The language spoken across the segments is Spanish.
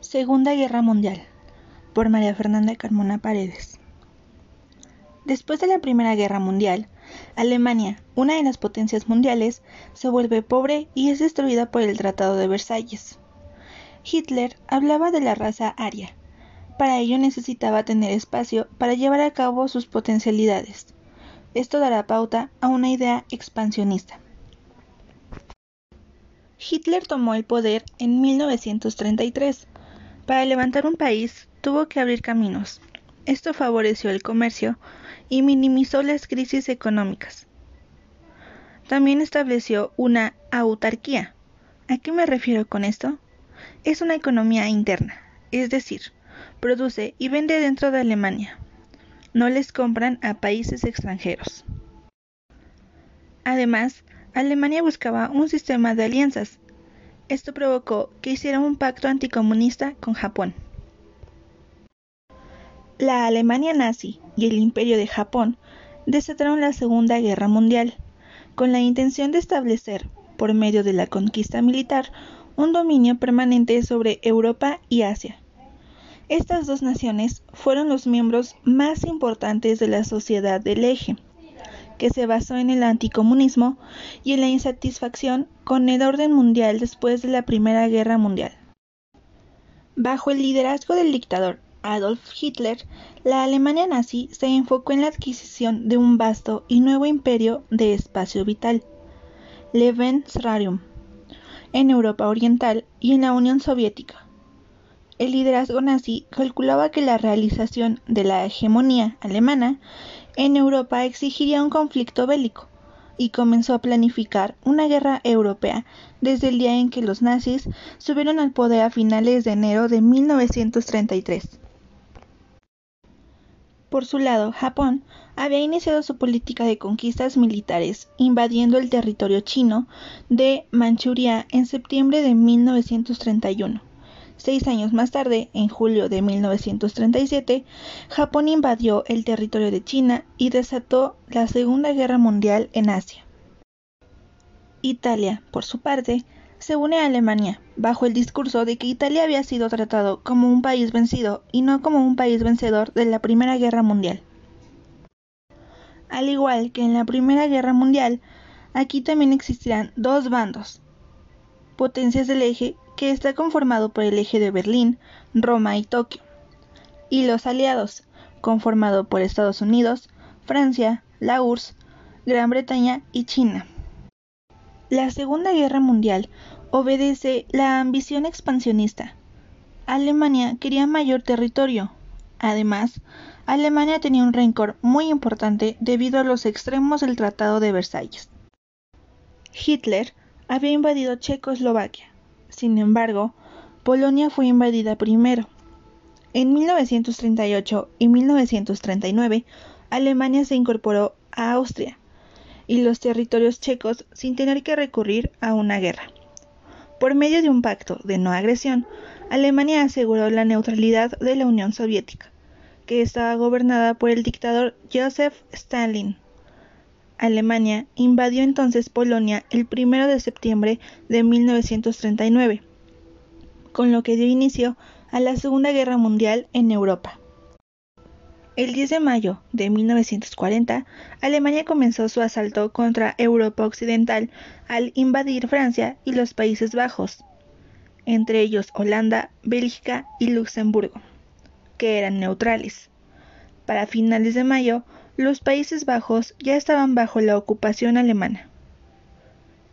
Segunda Guerra Mundial por María Fernanda Carmona Paredes. Después de la Primera Guerra Mundial, Alemania, una de las potencias mundiales, se vuelve pobre y es destruida por el Tratado de Versalles. Hitler hablaba de la raza aria. Para ello necesitaba tener espacio para llevar a cabo sus potencialidades. Esto dará pauta a una idea expansionista. Hitler tomó el poder en 1933 para levantar un país tuvo que abrir caminos. Esto favoreció el comercio y minimizó las crisis económicas. También estableció una autarquía. ¿A qué me refiero con esto? Es una economía interna, es decir, produce y vende dentro de Alemania. No les compran a países extranjeros. Además, Alemania buscaba un sistema de alianzas esto provocó que hiciera un pacto anticomunista con Japón. La Alemania nazi y el Imperio de Japón desataron la Segunda Guerra Mundial, con la intención de establecer, por medio de la conquista militar, un dominio permanente sobre Europa y Asia. Estas dos naciones fueron los miembros más importantes de la Sociedad del Eje, que se basó en el anticomunismo y en la insatisfacción con el orden mundial después de la Primera Guerra Mundial. Bajo el liderazgo del dictador Adolf Hitler, la Alemania nazi se enfocó en la adquisición de un vasto y nuevo imperio de espacio vital, Lebensraum, en Europa Oriental y en la Unión Soviética. El liderazgo nazi calculaba que la realización de la hegemonía alemana en Europa exigiría un conflicto bélico y comenzó a planificar una guerra europea desde el día en que los nazis subieron al poder a finales de enero de 1933. Por su lado, Japón había iniciado su política de conquistas militares, invadiendo el territorio chino de Manchuria en septiembre de 1931 Seis años más tarde, en julio de 1937, Japón invadió el territorio de China y desató la Segunda Guerra Mundial en Asia. Italia, por su parte, se une a Alemania, bajo el discurso de que Italia había sido tratado como un país vencido y no como un país vencedor de la Primera Guerra Mundial. Al igual que en la Primera Guerra Mundial, aquí también existirán dos bandos, potencias del eje que está conformado por el eje de Berlín, Roma y Tokio, y los aliados, conformado por Estados Unidos, Francia, la URSS, Gran Bretaña y China. La Segunda Guerra Mundial obedece la ambición expansionista. Alemania quería mayor territorio. Además, Alemania tenía un rencor muy importante debido a los extremos del Tratado de Versalles. Hitler había invadido Checoslovaquia, sin embargo, Polonia fue invadida primero. En 1938 y 1939, Alemania se incorporó a Austria y los territorios checos sin tener que recurrir a una guerra. Por medio de un pacto de no agresión, Alemania aseguró la neutralidad de la Unión Soviética, que estaba gobernada por el dictador Joseph Stalin. Alemania invadió entonces Polonia el 1 de septiembre de 1939, con lo que dio inicio a la Segunda Guerra Mundial en Europa. El 10 de mayo de 1940, Alemania comenzó su asalto contra Europa Occidental al invadir Francia y los Países Bajos, entre ellos Holanda, Bélgica y Luxemburgo, que eran neutrales. Para finales de mayo, los Países Bajos ya estaban bajo la ocupación alemana.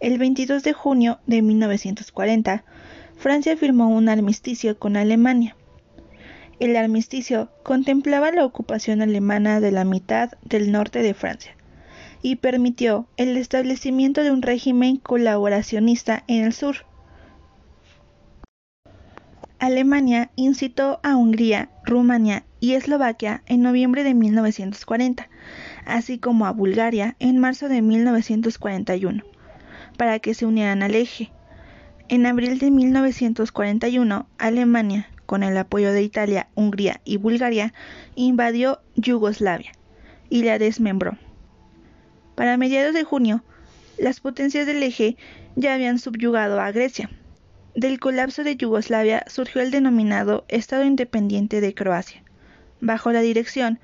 El 22 de junio de 1940, Francia firmó un armisticio con Alemania. El armisticio contemplaba la ocupación alemana de la mitad del norte de Francia y permitió el establecimiento de un régimen colaboracionista en el sur. Alemania incitó a Hungría, Rumania y Eslovaquia en noviembre de 1940, así como a Bulgaria en marzo de 1941, para que se unieran al eje. En abril de 1941, Alemania, con el apoyo de Italia, Hungría y Bulgaria, invadió Yugoslavia y la desmembró. Para mediados de junio, las potencias del eje ya habían subyugado a Grecia. Del colapso de Yugoslavia surgió el denominado Estado Independiente de Croacia, bajo la dirección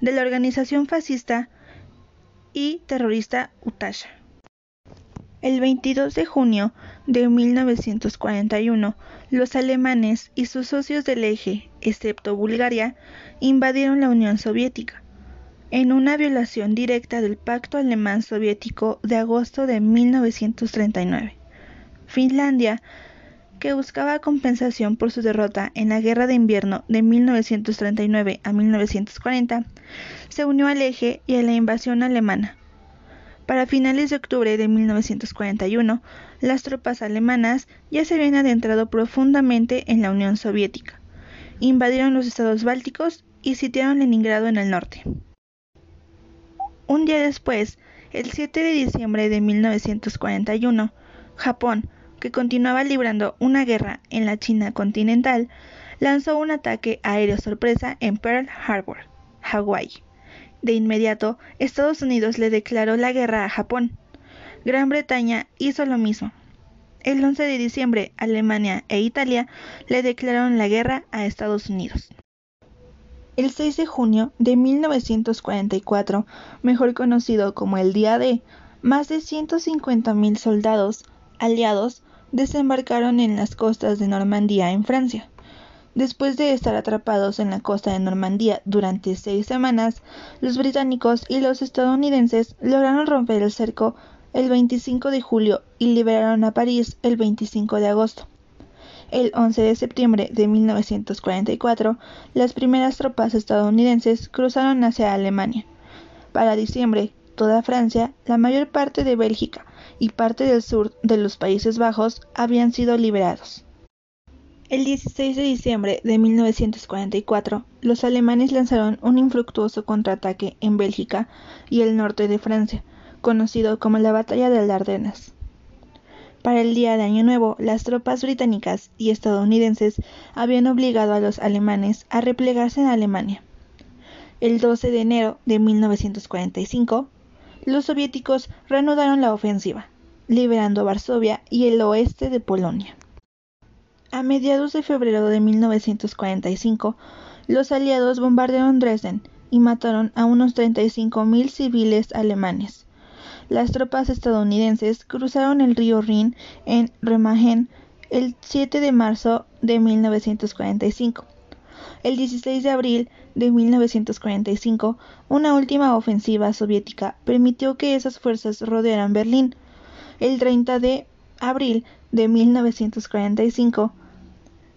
de la organización fascista y terrorista Utasha. El 22 de junio de 1941, los alemanes y sus socios del eje, excepto Bulgaria, invadieron la Unión Soviética, en una violación directa del Pacto Alemán Soviético de agosto de 1939. Finlandia, que buscaba compensación por su derrota en la Guerra de Invierno de 1939 a 1940, se unió al eje y a la invasión alemana para finales de octubre de 1941, las tropas alemanas ya se habían adentrado profundamente en la Unión Soviética, invadieron los estados bálticos y sitiaron Leningrado en el norte. Un día después, el 7 de diciembre de 1941, Japón, que continuaba librando una guerra en la China continental, lanzó un ataque aéreo sorpresa en Pearl Harbor, Hawái. De inmediato, Estados Unidos le declaró la guerra a Japón. Gran Bretaña hizo lo mismo. El 11 de diciembre, Alemania e Italia le declararon la guerra a Estados Unidos. El 6 de junio de 1944, mejor conocido como el Día D, más de 150.000 soldados aliados desembarcaron en las costas de Normandía, en Francia. Después de estar atrapados en la costa de Normandía durante seis semanas, los británicos y los estadounidenses lograron romper el cerco el 25 de julio y liberaron a París el 25 de agosto. El 11 de septiembre de 1944, las primeras tropas estadounidenses cruzaron hacia Alemania. Para diciembre, toda Francia, la mayor parte de Bélgica y parte del sur de los Países Bajos habían sido liberados. El 16 de diciembre de 1944, los alemanes lanzaron un infructuoso contraataque en Bélgica y el norte de Francia, conocido como la Batalla de Ardenas. Para el día de Año Nuevo, las tropas británicas y estadounidenses habían obligado a los alemanes a replegarse en Alemania. El 12 de enero de 1945, los soviéticos reanudaron la ofensiva, liberando Varsovia y el oeste de Polonia. A mediados de febrero de 1945, los aliados bombardearon Dresden y mataron a unos 35.000 civiles alemanes. Las tropas estadounidenses cruzaron el río Rin en Remagen el 7 de marzo de 1945. El 16 de abril de 1945, una última ofensiva soviética permitió que esas fuerzas rodearan Berlín. El 30 de abril de 1945,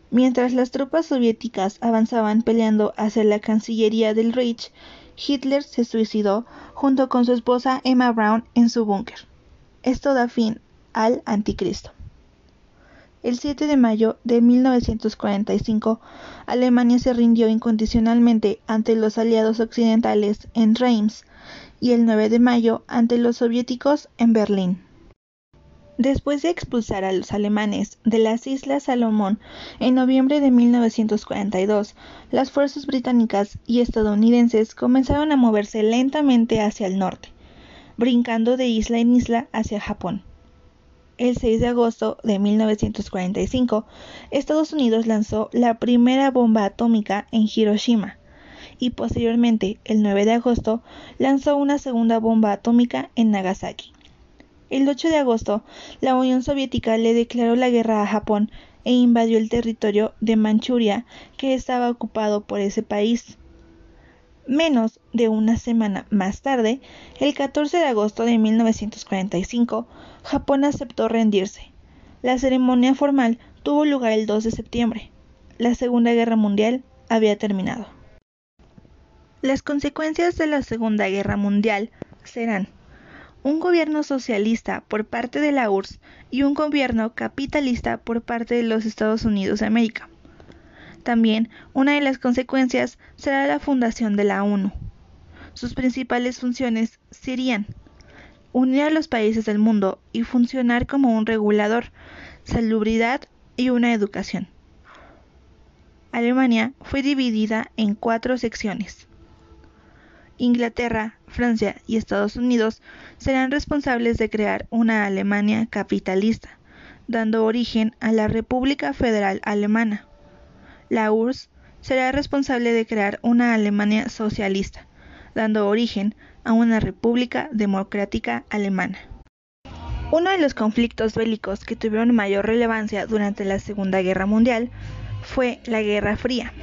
Mientras las tropas soviéticas avanzaban peleando hacia la Cancillería del Reich, Hitler se suicidó junto con su esposa Emma Brown en su búnker. Esto da fin al Anticristo. El 7 de mayo de 1945, Alemania se rindió incondicionalmente ante los aliados occidentales en Reims y el 9 de mayo ante los soviéticos en Berlín. Después de expulsar a los alemanes de las Islas Salomón en noviembre de 1942, las fuerzas británicas y estadounidenses comenzaron a moverse lentamente hacia el norte, brincando de isla en isla hacia Japón. El 6 de agosto de 1945, Estados Unidos lanzó la primera bomba atómica en Hiroshima y posteriormente, el 9 de agosto, lanzó una segunda bomba atómica en Nagasaki. El 8 de agosto, la Unión Soviética le declaró la guerra a Japón e invadió el territorio de Manchuria, que estaba ocupado por ese país. Menos de una semana más tarde, el 14 de agosto de 1945, Japón aceptó rendirse. La ceremonia formal tuvo lugar el 2 de septiembre. La Segunda Guerra Mundial había terminado. Las consecuencias de la Segunda Guerra Mundial serán un gobierno socialista por parte de la URSS y un gobierno capitalista por parte de los Estados Unidos de América. También una de las consecuencias será la fundación de la ONU. Sus principales funciones serían unir a los países del mundo y funcionar como un regulador, salubridad y una educación. Alemania fue dividida en cuatro secciones. Inglaterra, Francia y Estados Unidos serán responsables de crear una Alemania capitalista, dando origen a la República Federal Alemana. La URSS será responsable de crear una Alemania socialista, dando origen a una República Democrática Alemana. Uno de los conflictos bélicos que tuvieron mayor relevancia durante la Segunda Guerra Mundial fue la Guerra Fría,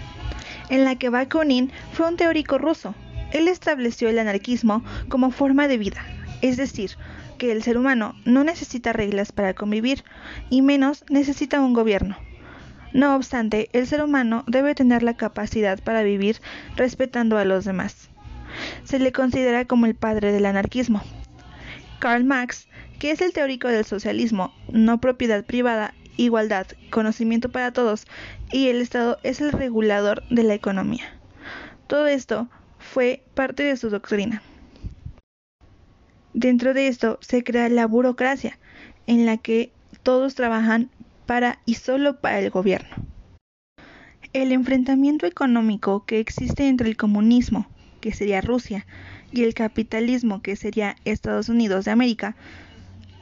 en la que Bakunin fue un teórico ruso. Él estableció el anarquismo como forma de vida, es decir, que el ser humano no necesita reglas para convivir y menos necesita un gobierno. No obstante, el ser humano debe tener la capacidad para vivir respetando a los demás. Se le considera como el padre del anarquismo. Karl Marx que es el teórico del socialismo, no propiedad privada, igualdad, conocimiento para todos, y el Estado es el regulador de la economía. Todo esto fue parte de su doctrina. Dentro de esto se crea la burocracia, en la que todos trabajan para y solo para el gobierno. El enfrentamiento económico que existe entre el comunismo, que sería Rusia, y el capitalismo, que sería Estados Unidos de América,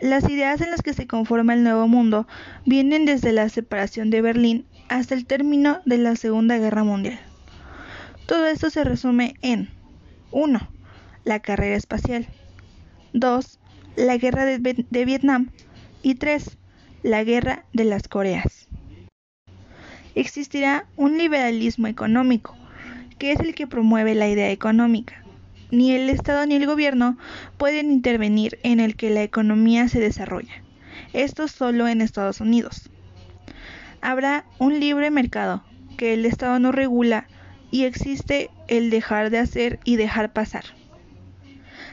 las ideas en las que se conforma el Nuevo Mundo vienen desde la separación de Berlín hasta el término de la Segunda Guerra Mundial. Todo esto se resume en 1. La carrera espacial 2. La guerra de, Vietnam y 3. La guerra de las Coreas. Existirá un liberalismo económico, que es el que promueve la idea económica ni el Estado ni el gobierno pueden intervenir en el que la economía se desarrolla. Esto solo en Estados Unidos. Habrá un libre mercado que el Estado no regula y existe el dejar de hacer y dejar pasar.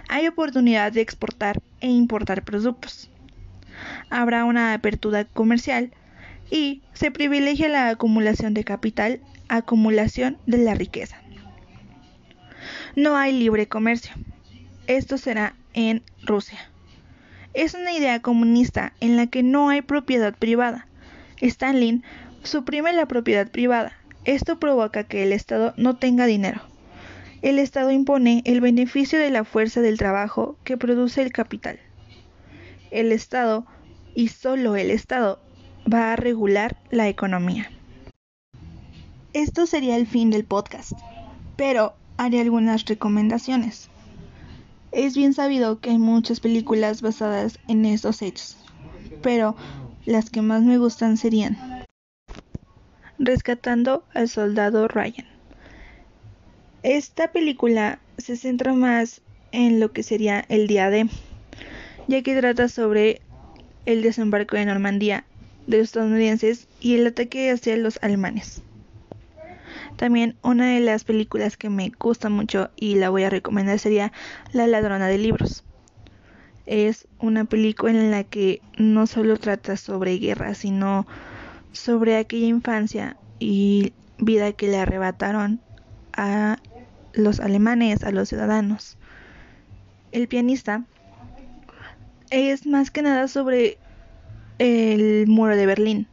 Hay oportunidad de exportar e importar productos. Habrá una apertura comercial y se privilegia la acumulación de capital, acumulación de la riqueza no hay libre comercio. Esto será en Rusia. Es una idea comunista en la que no hay propiedad privada. Stalin suprime la propiedad privada. Esto provoca que el Estado no tenga dinero. El Estado impone el beneficio de la fuerza del trabajo que produce el capital. El Estado, y solo el Estado, va a regular la economía. Esto sería el fin del podcast. Pero haré algunas recomendaciones. Es bien sabido que hay muchas películas basadas en estos hechos, pero las que más me gustan serían Rescatando al soldado Ryan. Esta película se centra más en lo que sería el día de, ya que trata sobre el desembarco de Normandía de los estadounidenses y el ataque hacia los alemanes. También una de las películas que me gusta mucho y la voy a recomendar sería La ladrona de libros. Es una película en la que no solo trata sobre guerra, sino sobre aquella infancia y vida que le arrebataron a los alemanes, a los ciudadanos. El pianista es más que nada sobre el muro de Berlín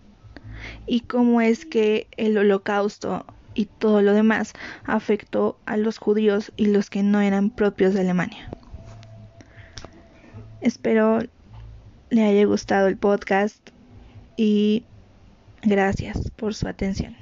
y cómo es que el holocausto y todo lo demás afectó a los judíos y los que no eran propios de Alemania. Espero le haya gustado el podcast y gracias por su atención.